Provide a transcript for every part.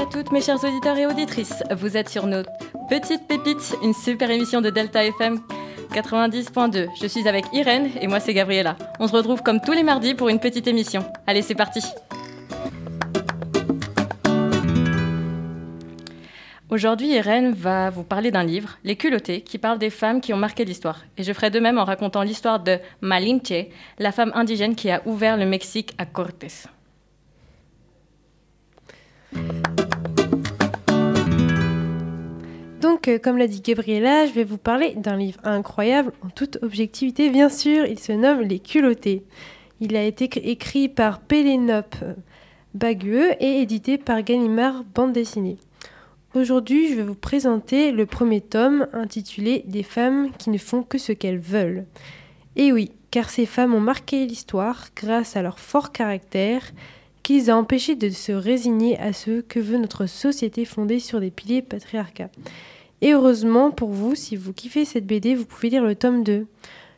À toutes, mes chers auditeurs et auditrices. Vous êtes sur nos petites pépites, une super émission de Delta FM 90.2. Je suis avec Irène et moi c'est Gabriella. On se retrouve comme tous les mardis pour une petite émission. Allez, c'est parti. Aujourd'hui, Irène va vous parler d'un livre, Les culottés, qui parle des femmes qui ont marqué l'histoire. Et je ferai de même en racontant l'histoire de Malinche, la femme indigène qui a ouvert le Mexique à Cortés. Donc, euh, comme l'a dit Gabriella, je vais vous parler d'un livre incroyable, en toute objectivité bien sûr. Il se nomme Les culottés. Il a été écrit par Pélénope Bagueux et édité par Gallimard Bande dessinée. Aujourd'hui, je vais vous présenter le premier tome intitulé Des femmes qui ne font que ce qu'elles veulent. Et oui, car ces femmes ont marqué l'histoire grâce à leur fort caractère qui les a de se résigner à ce que veut notre société fondée sur des piliers patriarcats. Et heureusement pour vous, si vous kiffez cette BD, vous pouvez lire le tome 2.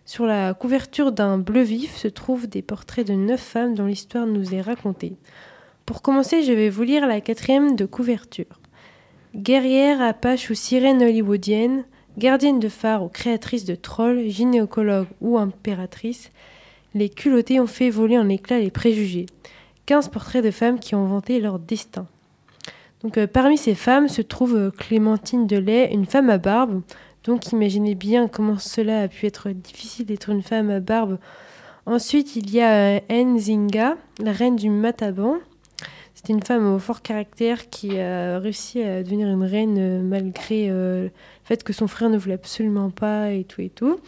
Sur la couverture d'un bleu vif se trouvent des portraits de neuf femmes dont l'histoire nous est racontée. Pour commencer, je vais vous lire la quatrième de couverture. Guerrière, apache ou sirène hollywoodienne, gardienne de phare ou créatrice de trolls, gynécologue ou impératrice, les culottés ont fait voler en éclats les préjugés. 15 portraits de femmes qui ont vanté leur destin. Donc, euh, parmi ces femmes se trouve euh, Clémentine Delay, une femme à barbe. Donc imaginez bien comment cela a pu être difficile d'être une femme à barbe. Ensuite, il y a euh, Nzinga, la reine du Mataban. C'était une femme au fort caractère qui a réussi à devenir une reine malgré le fait que son frère ne voulait absolument pas et tout et tout.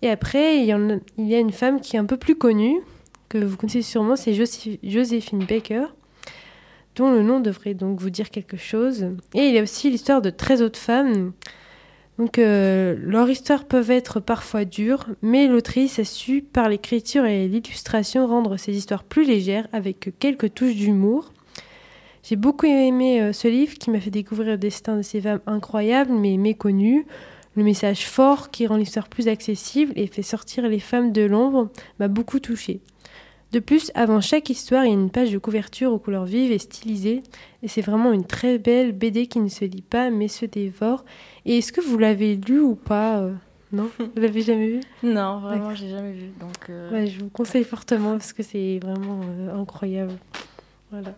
Et après, il y, a, il y a une femme qui est un peu plus connue, que vous connaissez sûrement, c'est Joséphine Baker, le nom devrait donc vous dire quelque chose. Et il y a aussi l'histoire de 13 autres femmes. Donc, euh, leurs histoires peuvent être parfois dures, mais l'autrice a su, par l'écriture et l'illustration, rendre ces histoires plus légères avec quelques touches d'humour. J'ai beaucoup aimé euh, ce livre qui m'a fait découvrir le destin de ces femmes incroyables mais méconnues. Le message fort qui rend l'histoire plus accessible et fait sortir les femmes de l'ombre m'a beaucoup touchée. De plus, avant chaque histoire, il y a une page de couverture aux couleurs vives et stylisées. Et c'est vraiment une très belle BD qui ne se lit pas mais se dévore. Et est-ce que vous l'avez lu ou pas euh, Non Vous l'avez jamais vu Non, vraiment, j'ai jamais vu. Donc, euh... ouais, je vous conseille fortement parce que c'est vraiment euh, incroyable. Voilà.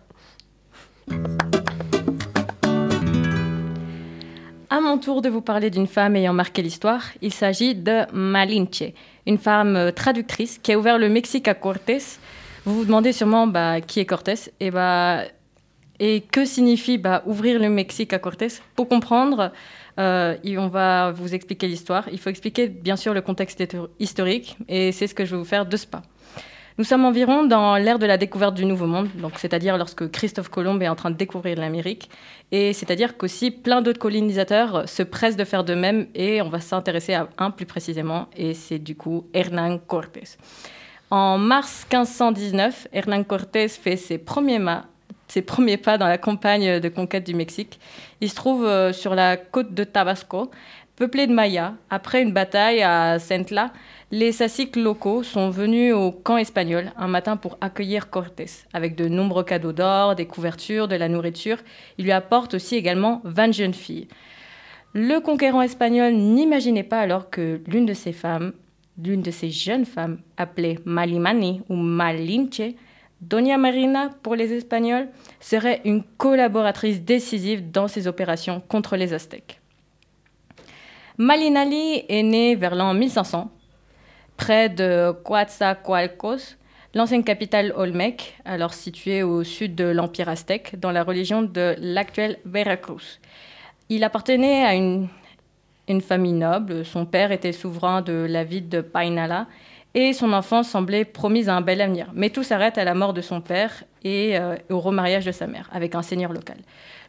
À mon tour de vous parler d'une femme ayant marqué l'histoire, il s'agit de Malinche, une femme euh, traductrice qui a ouvert le Mexique à Cortés. Vous vous demandez sûrement bah, qui est Cortés et, bah, et que signifie bah, ouvrir le Mexique à Cortés? Pour comprendre, euh, on va vous expliquer l'histoire. Il faut expliquer bien sûr le contexte historique et c'est ce que je vais vous faire de ce pas. Nous sommes environ dans l'ère de la découverte du Nouveau Monde, c'est-à-dire lorsque Christophe Colomb est en train de découvrir l'Amérique, et c'est-à-dire qu'aussi plein d'autres colonisateurs se pressent de faire de même, et on va s'intéresser à un plus précisément, et c'est du coup Hernán Cortés. En mars 1519, Hernán Cortés fait ses premiers, pas dans la campagne de conquête du Mexique. Il se trouve euh, sur la côte de Tabasco, peuplé de Mayas. Après une bataille à Centla, les sassiques locaux sont venus au camp espagnol un matin pour accueillir Cortés, avec de nombreux cadeaux d'or, des couvertures, de la nourriture. Il lui apporte aussi également 20 jeunes filles. Le conquérant espagnol n'imaginait pas alors que l'une de ces femmes, l'une de ces jeunes femmes, appelée Malimani ou Malinche, Doña Marina pour les Espagnols, serait une collaboratrice décisive dans ses opérations contre les Aztèques. Malinali est née vers l'an 1500 près de Coatzacoalcos, l'ancienne capitale Olmec, alors située au sud de l'Empire aztèque, dans la religion de l'actuelle Veracruz. Il appartenait à une, une, famille noble. Son père était souverain de la ville de Painala et son enfance semblait promise à un bel avenir. Mais tout s'arrête à la mort de son père et euh, au remariage de sa mère avec un seigneur local.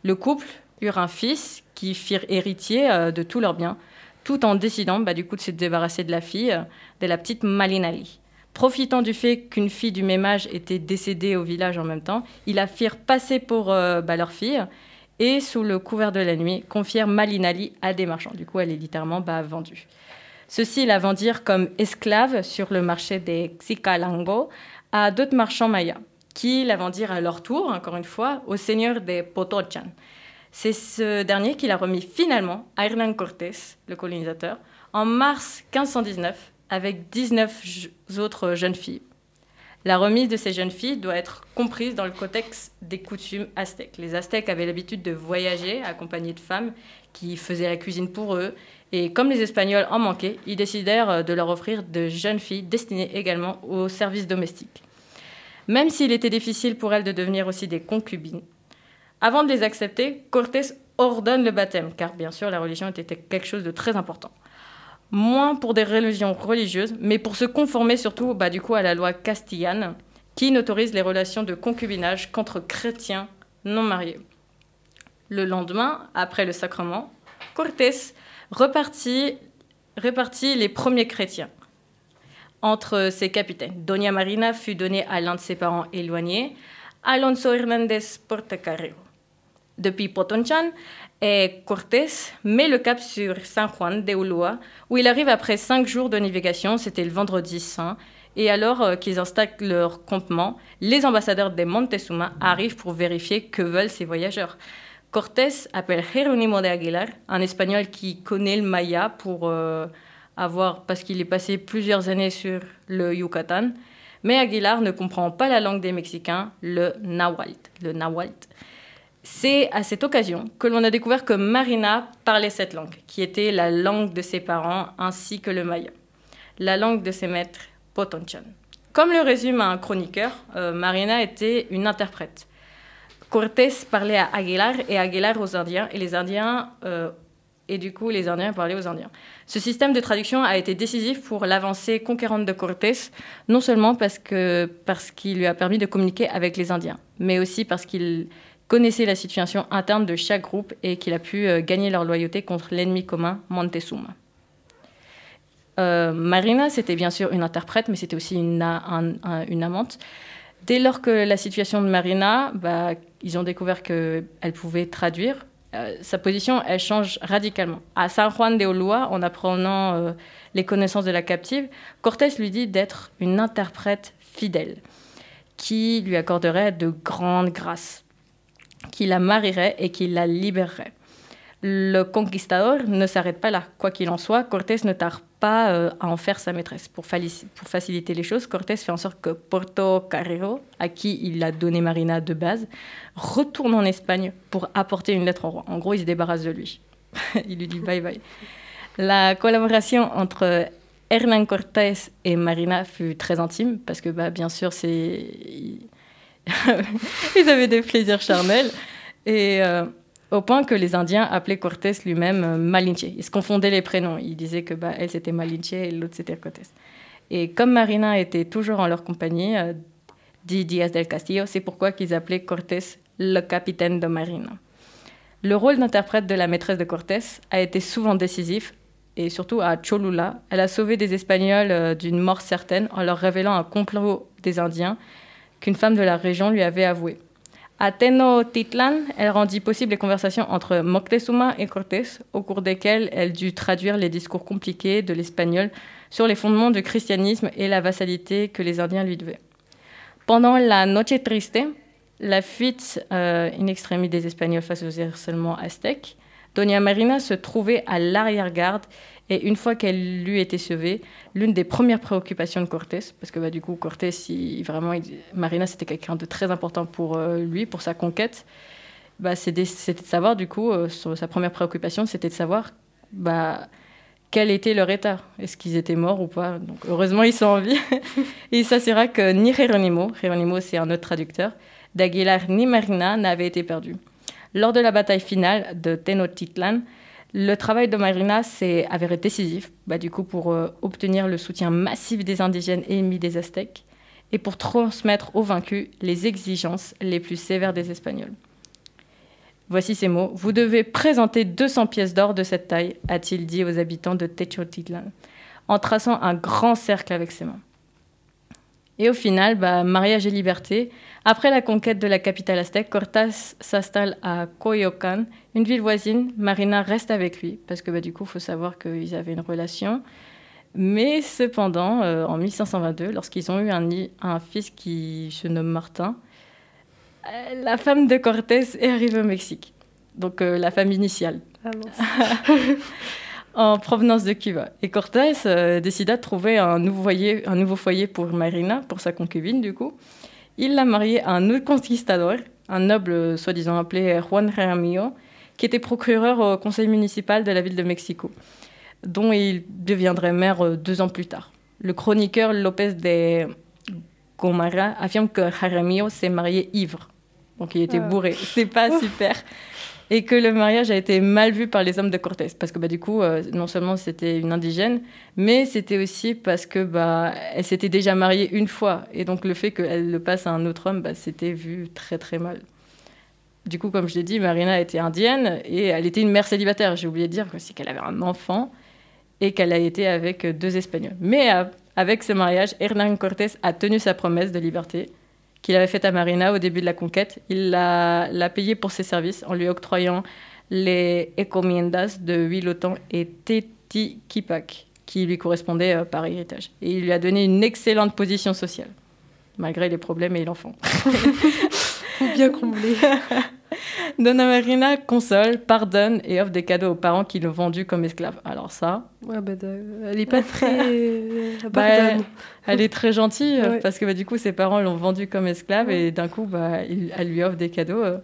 Le couple eurent un fils qui firent héritier euh, de tous leurs biens, tout en décidant bah, du coup de se débarrasser de la fille, euh, de la petite Malinali. Profitant du fait qu'une fille du même âge était décédée au village en même temps, ils la firent passer pour euh, bah, leur fille et, sous le couvert de la nuit, confièrent Malinali à des marchands. Du coup, elle est littéralement bah, vendue. Ceux-ci la vendirent comme esclave sur le marché des Xicalango à d'autres marchands mayas. qui la vendirent à leur tour, encore une fois, au seigneur des Potochan. C'est ce dernier qui l'a remis finalement à Hernán Cortés, le colonisateur, en mars 1519, avec 19 autres jeunes filles. La remise de ces jeunes filles doit être comprise dans le contexte des coutumes aztèques. Les Aztèques avaient l'habitude de voyager accompagnés de femmes qui faisaient la cuisine pour eux. Et comme les Espagnols en manquaient, ils décidèrent de leur offrir de jeunes filles destinées également au service domestique. Même s'il était difficile pour elles de devenir aussi des concubines, avant de les accepter, Cortés ordonne le baptême, car bien sûr la religion était quelque chose de très important moins pour des religions religieuses, mais pour se conformer surtout bah, du coup à la loi castillane, qui n'autorise les relations de concubinage qu'entre chrétiens non mariés. Le lendemain, après le sacrement, Cortés repartit, répartit les premiers chrétiens entre ses capitaines. Doña Marina fut donnée à l'un de ses parents éloignés, Alonso Hernández Portacarrero. Depuis Potonchan, et Cortés met le cap sur San Juan de Ulua, où il arrive après cinq jours de navigation, c'était le vendredi saint, et alors euh, qu'ils installent leur campement, les ambassadeurs de Montezuma arrivent pour vérifier que veulent ces voyageurs. Cortés appelle Jerónimo de Aguilar, un espagnol qui connaît le maya pour euh, avoir, parce qu'il est passé plusieurs années sur le Yucatan, mais Aguilar ne comprend pas la langue des Mexicains. Le nahuatl. C'est à cette occasion que l'on a découvert que Marina parlait cette langue, qui était la langue de ses parents ainsi que le maya, la langue de ses maîtres Potonchan. Comme le résume un chroniqueur, euh, Marina était une interprète. Cortés parlait à Aguilar et Aguilar aux Indiens, et les Indiens, euh, et du coup les Indiens parlaient aux Indiens. Ce système de traduction a été décisif pour l'avancée conquérante de Cortés, non seulement parce parce qu'il lui a permis de communiquer avec les Indiens, mais aussi parce qu'il connaissait la situation interne de chaque groupe et qu'il a pu euh, gagner leur loyauté contre l'ennemi commun, Montezuma. Euh, Marina, c'était bien sûr une interprète, mais c'était aussi une, amante. Dès lors que la situation de Marina, bah, ils ont découvert qu'elle pouvait traduire, euh, sa position, elle change radicalement. À San Juan de Olua, en apprenant les connaissances de la captive, Cortés lui dit d'être une interprète fidèle, qui lui accorderait de grandes grâces qui la marierait et qui la libérerait. Le conquistador ne s'arrête pas là. Quoi qu'il en soit, Cortés ne tarde pas euh, à en faire sa maîtresse. Pour, pour, faciliter les choses, Cortés fait en sorte que Porto Carrero, à qui il a donné Marina de base, retourne en Espagne pour apporter une lettre au roi. En gros, il se débarrasse de lui. il lui dit bye bye. La collaboration entre Hernán Cortés et Marina fut très intime parce que, bah, bien sûr, c'est ils avaient des plaisirs charnels. Et euh, au point que les Indiens appelaient Cortés lui-même euh, Malinche. Ils se confondaient les prénoms. Ils disaient que bah, elle c'était Malinche et l'autre c'était Cortés. Et comme Marina était toujours en leur compagnie, euh, dit Diaz del Castillo, c'est pourquoi qu'ils appelaient Cortés le capitaine de Marina. Le rôle d'interprète de la maîtresse de Cortés a été souvent décisif, et surtout à Cholula, elle a sauvé des Espagnols d'une mort certaine en leur révélant un complot des Indiens qu'une femme de la région lui avait avoué. À Tenochtitlan, elle rendit possible les conversations entre Moctezuma et Cortés, au cours desquelles elle dut traduire les discours compliqués de l'espagnol sur les fondements du christianisme et la vassalité que les Indiens lui devaient. Pendant la Noche Triste, la fuite euh, in extremis des Espagnols face aux harcèlements aztèques, Doña Marina se trouvait à l'arrière-garde et une fois qu'elle lui était sauvée, l'une des premières préoccupations de Cortés, parce que bah, du coup, Cortés, vraiment, Marina, c'était quelqu'un de très important pour euh, lui, pour sa conquête, bah, c'était de savoir, du coup, euh, sa première préoccupation, c'était de savoir bah, quel était leur état. Est-ce qu'ils étaient morts ou pas? Donc, Heureusement, ils sont en vie. et il s'assura que ni Jeronimo, Jeronimo c'est un autre traducteur, d'Aguilar ni Marina n'avaient été perdus. Lors de la bataille finale de Tenochtitlan, le travail de Marina s'est avéré décisif, bah, du coup, pour euh, obtenir le soutien massif des indigènes ennemis des Aztèques et pour transmettre aux vaincus les exigences les plus sévères des Espagnols. Voici ces mots. Vous devez présenter 200 pièces d'or de cette taille, a-t-il dit aux habitants de Tenochtitlan, en traçant un grand cercle avec ses mains. Et au final, bah, mariage et liberté. Après la conquête de la capitale aztèque, Cortés s'installe à Coyoacán, une ville voisine. Marina reste avec lui, parce que bah, du coup, il faut savoir qu'ils avaient une relation. Mais cependant, euh, en 1522, lorsqu'ils ont eu un, un, fils qui se nomme Martin, euh, la femme de Cortés est arrivée au Mexique. Donc euh, la femme initiale. Ah en provenance de Cuba. Et Cortés décida de trouver un nouveau, foyer, un nouveau foyer pour Marina, pour sa concubine du coup. Il l'a mariée à un autre conquistador, un noble soi-disant appelé Juan Jaramillo, qui était procureur au conseil municipal de la ville de Mexico dont il deviendrait maire euh, deux ans plus tard. Le chroniqueur Lopez de Gomara affirme que Jaramillo s'est marié ivre. Donc il était ah. bourré. C'est pas super. Et que le mariage a été mal vu par les hommes de Cortés. Parce que bah, du coup, euh, non seulement c'était une indigène, mais c'était aussi parce que bah, elle s'était déjà mariée une fois. Et donc le fait qu'elle le passe à un autre homme, bah, c'était vu très très mal. Du coup, comme je l'ai dit, Marina était indienne et elle était une mère célibataire. J'ai oublié de dire aussi qu'elle avait un enfant et qu'elle a été avec deux Espagnols. Mais euh, avec ce mariage, Hernán Cortés a tenu sa promesse de liberté qu'il avait faite à Marina au début de la conquête. Il l'a payée pour ses services en lui octroyant les encomiendas de Huilotan et Tetiquipac, qui lui correspondaient euh, par héritage. Et il lui a donné une excellente position sociale, malgré les problèmes et l'enfant. bien comblé. Donna Marina console, pardonne et offre des cadeaux aux parents qui l'ont vendu comme esclave. Alors ça... Ouais, bah, elle est pas très... bah, elle, est très gentille parce que bah, du coup ses parents l'ont vendue comme esclave et d'un coup bah, elle lui offre des cadeaux. Euh.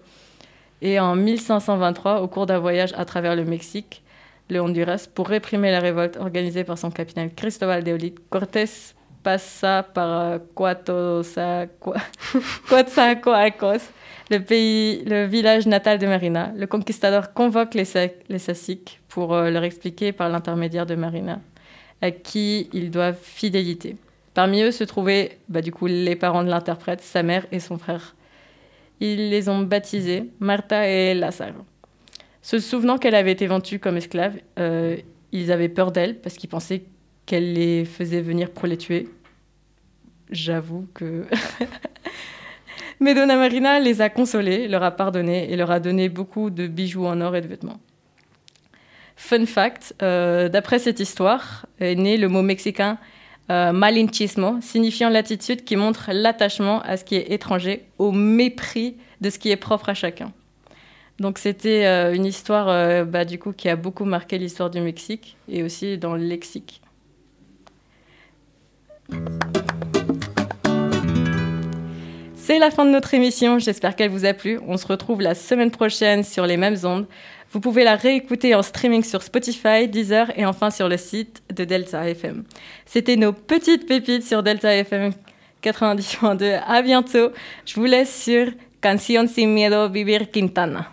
Et en 1523, au cours d'un voyage à travers le Mexique, le Honduras, pour réprimer la révolte organisée par son capitaine Cristobal de Olid, Cortés passa par Coatzacoalcos, le pays, le village natal de Marina. Le conquistador convoque les, les Sassiques pour euh, leur expliquer par l'intermédiaire de Marina à qui ils doivent fidélité. Parmi eux se trouvaient bah, du coup les parents de l'interprète, sa mère et son frère. Ils les ont baptisés Marta et Lazaro. Se souvenant qu'elle avait été vendue comme esclave, euh, ils avaient peur d'elle parce qu'ils pensaient qu'elle les faisait venir pour les tuer. J'avoue que... Mais Donna Marina les a consolés, leur a pardonné et leur a donné beaucoup de bijoux en or et de vêtements. Fun fact, euh, d'après cette histoire, est né le mot mexicain euh, malinchismo, signifiant l'attitude qui montre l'attachement à ce qui est étranger, au mépris de ce qui est propre à chacun. Donc c'était euh, une histoire bah, du coup qui a beaucoup marqué l'histoire du Mexique et aussi dans le lexique. C'est la fin de notre émission, j'espère qu'elle vous a plu. On se retrouve la semaine prochaine sur les mêmes ondes. Vous pouvez la réécouter en streaming sur Spotify, Deezer et enfin sur le site de Delta FM. C'était nos petites pépites sur Delta FM 90.2. À bientôt. Je vous laisse sur Canción sin miedo vivir Quintana.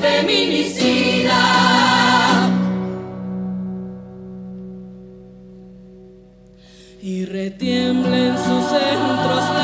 feminicida. Y retiemble en sus centros